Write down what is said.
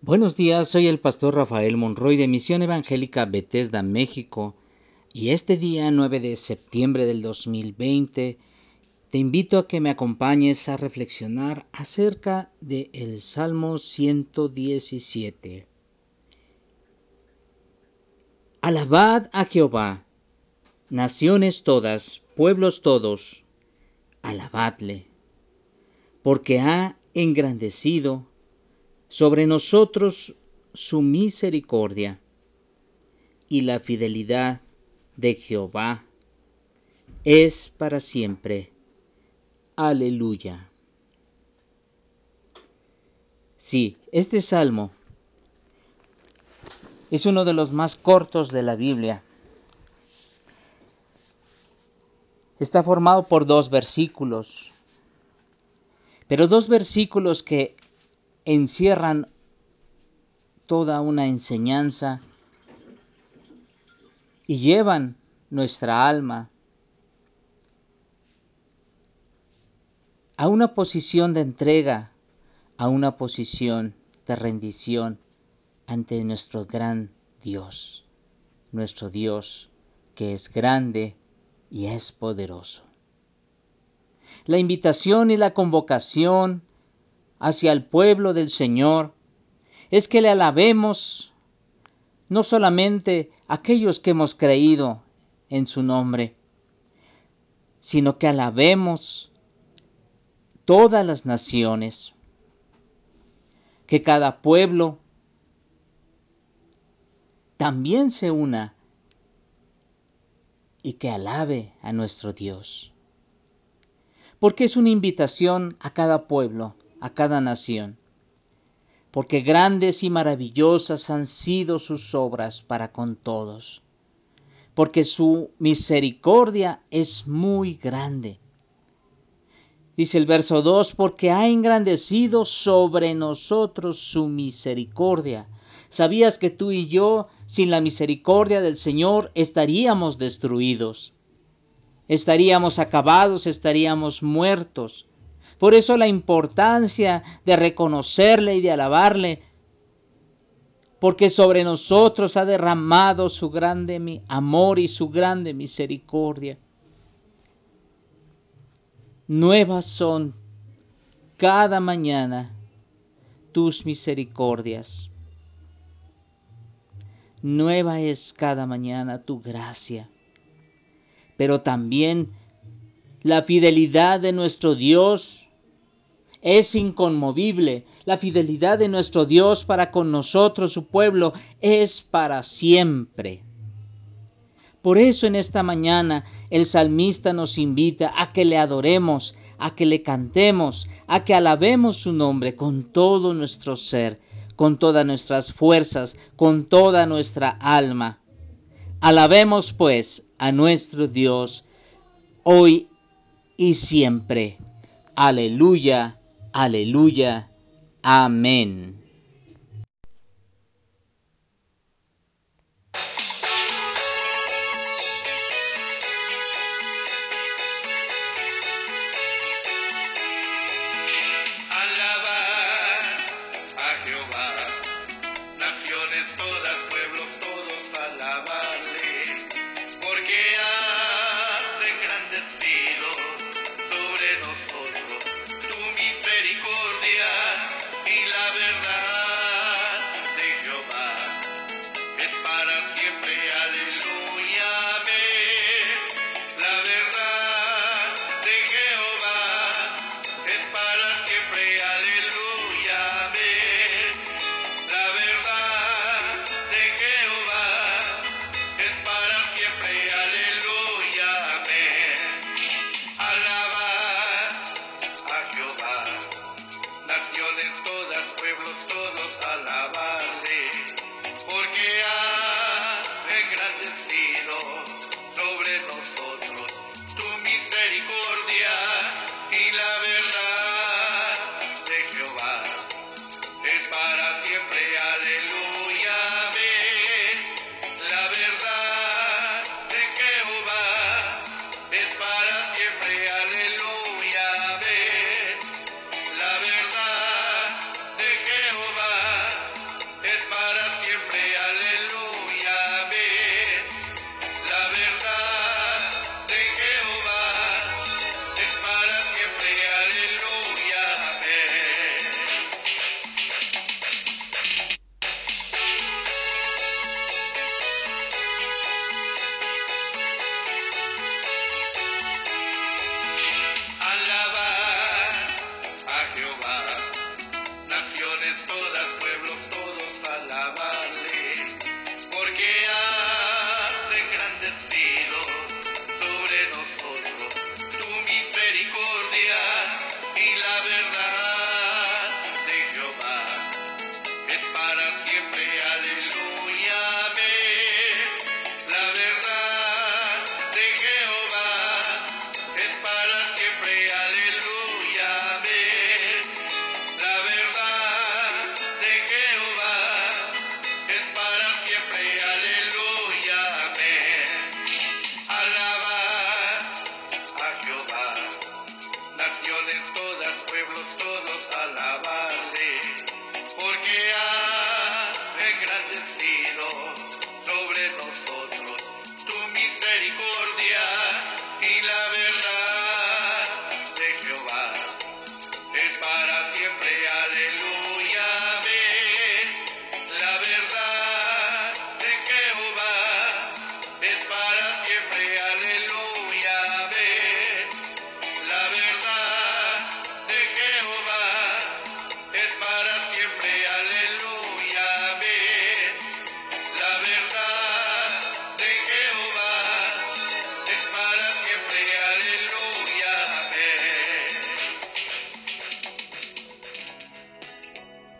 Buenos días, soy el pastor Rafael Monroy de Misión Evangélica Bethesda, México, y este día 9 de septiembre del 2020 te invito a que me acompañes a reflexionar acerca del el Salmo 117. Alabad a Jehová, naciones todas, pueblos todos, alabadle, porque ha engrandecido sobre nosotros su misericordia y la fidelidad de Jehová es para siempre. Aleluya. Sí, este salmo es uno de los más cortos de la Biblia. Está formado por dos versículos, pero dos versículos que encierran toda una enseñanza y llevan nuestra alma a una posición de entrega, a una posición de rendición ante nuestro gran Dios, nuestro Dios que es grande y es poderoso. La invitación y la convocación hacia el pueblo del Señor es que le alabemos no solamente aquellos que hemos creído en su nombre, sino que alabemos todas las naciones, que cada pueblo también se una y que alabe a nuestro Dios. Porque es una invitación a cada pueblo a cada nación, porque grandes y maravillosas han sido sus obras para con todos, porque su misericordia es muy grande. Dice el verso 2, porque ha engrandecido sobre nosotros su misericordia. ¿Sabías que tú y yo, sin la misericordia del Señor, estaríamos destruidos? Estaríamos acabados, estaríamos muertos. Por eso la importancia de reconocerle y de alabarle, porque sobre nosotros ha derramado su grande amor y su grande misericordia. Nuevas son cada mañana tus misericordias. Nueva es cada mañana tu gracia. Pero también la fidelidad de nuestro Dios es inconmovible. La fidelidad de nuestro Dios para con nosotros, su pueblo, es para siempre. Por eso en esta mañana el salmista nos invita a que le adoremos, a que le cantemos, a que alabemos su nombre con todo nuestro ser, con todas nuestras fuerzas, con toda nuestra alma. Alabemos pues a nuestro Dios hoy y siempre. Aleluya Aleluya. Amén. todas, pueblos todos alabar. Todas, pueblos todos alabarle, y la verdad.